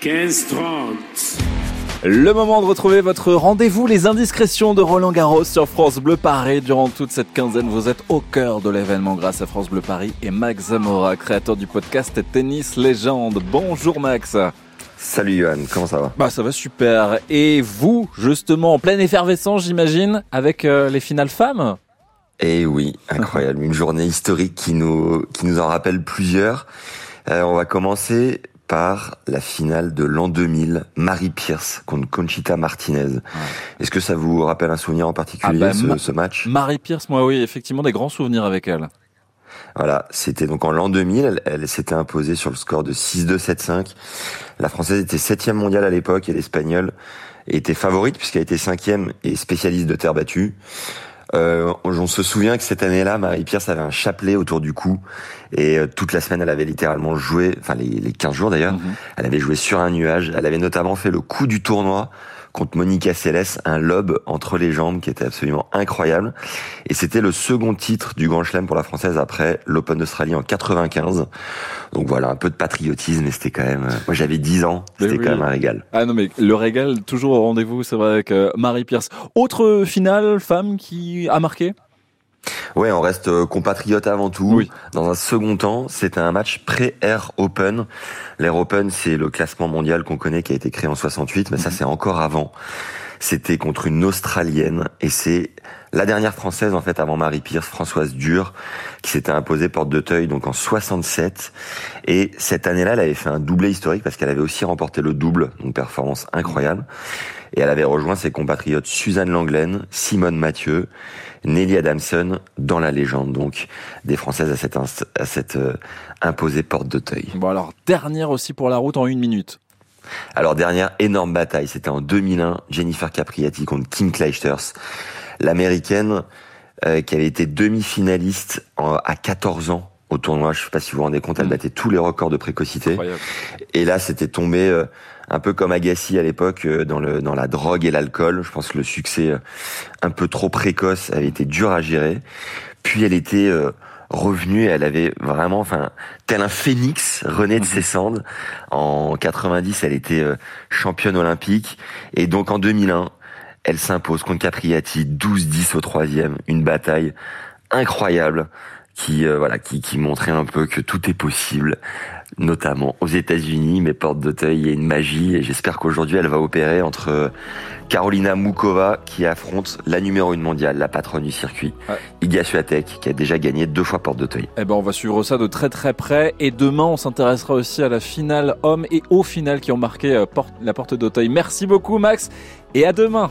15-30. Le moment de retrouver votre rendez-vous, les indiscrétions de Roland Garros sur France Bleu Paris. Durant toute cette quinzaine, vous êtes au cœur de l'événement grâce à France Bleu Paris et Max Zamora, créateur du podcast Tennis Légende. Bonjour Max. Salut Johan, comment ça va? Bah ça va super. Et vous, justement, en pleine effervescence, j'imagine, avec euh, les finales femmes? Eh oui, incroyable, une journée historique qui nous qui nous en rappelle plusieurs. Euh, on va commencer par la finale de l'an 2000, Marie Pierce contre Conchita Martinez. Est-ce que ça vous rappelle un souvenir en particulier, Ah bah, ce, ce match? Marie Pierce, moi oui, effectivement, des grands souvenirs avec elle. Voilà, c'était donc en l'an 2000, elle, elle s'était imposée sur le score de 6-2, 7-5. La française était septième mondiale à l'époque et l'espagnole était favorite puisqu'elle était cinquième et spécialiste de terre battue. Euh, on se souvient que cette année-là, Marie Pierce avait un chapelet autour du cou et euh, toute la semaine, elle avait littéralement joué, enfin les, les 15 jours d'ailleurs, Mhm. elle avait joué sur un nuage. Elle avait notamment fait le coup du tournoi contre Monica Seles, un lob entre les jambes qui était absolument incroyable. Et c'était le second titre du Grand Chelem pour la Française après l'Open d'Australie en 95. Donc voilà, un peu de patriotisme, mais c'était quand même... euh, Moi j'avais 10 ans, c'était oui. quand même un régal. Ah non mais le régal toujours au rendez-vous, c'est vrai avec euh, Marie Pierce. Autre finale femme qui a marqué? Ouais, on reste euh, compatriote avant tout. Oui. Dans un second temps, c'était un match pré-Air Open. L'Air Open, c'est le classement mondial qu'on connaît qui a été créé en 68, mais ça Mhm. c'est encore avant. C'était contre une Australienne et c'est la dernière française en fait avant Marie Pierce, Françoise Dure, qui s'était imposée porte de Teuil donc en 67. Et cette année-là, elle avait fait un doublé historique parce qu'elle avait aussi remporté le double, une performance incroyable. Et elle avait rejoint ses compatriotes Suzanne Langlaine, Simone Mathieu, Nelly Adamson dans la légende donc des Françaises à cette, euh, imposée porte de Teuil. Bon alors dernière aussi pour la route en une minute. Alors dernière énorme bataille, c'était en 2001, Jennifer Capriati contre Kim Clijsters, l'américaine euh, qui avait été demi-finaliste à 14 ans au tournoi. Je sais pas si vous vous rendez compte, elle Mm. battait tous les records de précocité. Incroyable. Et là, c'était tombé euh, un peu comme Agassi à l'époque euh, dans le dans la drogue et l'alcool. Je pense que le succès euh, un peu trop précoce avait été dur à gérer. Puis elle était revenue, elle avait vraiment, enfin, tel un phénix rené de ses cendres. En 90, elle était euh, championne olympique. Et donc en 2001, elle s'impose contre Capriati 12-10 au troisième. Une bataille incroyable qui euh, voilà qui, qui montrait un peu que tout est possible notamment aux États-Unis mais porte d'Auteuil il y a une magie et j'espère qu'aujourd'hui elle va opérer entre euh, Carolina Mukova qui affronte la numéro une mondiale la patronne du circuit Ouais. Iga Swiatek qui a déjà gagné deux fois porte d'Auteuil Eh ben on va suivre ça de très très près et demain on s'intéressera aussi à la finale hommes et aux finales qui ont marqué euh, porte- la porte d'Auteuil. Merci beaucoup Max et à demain.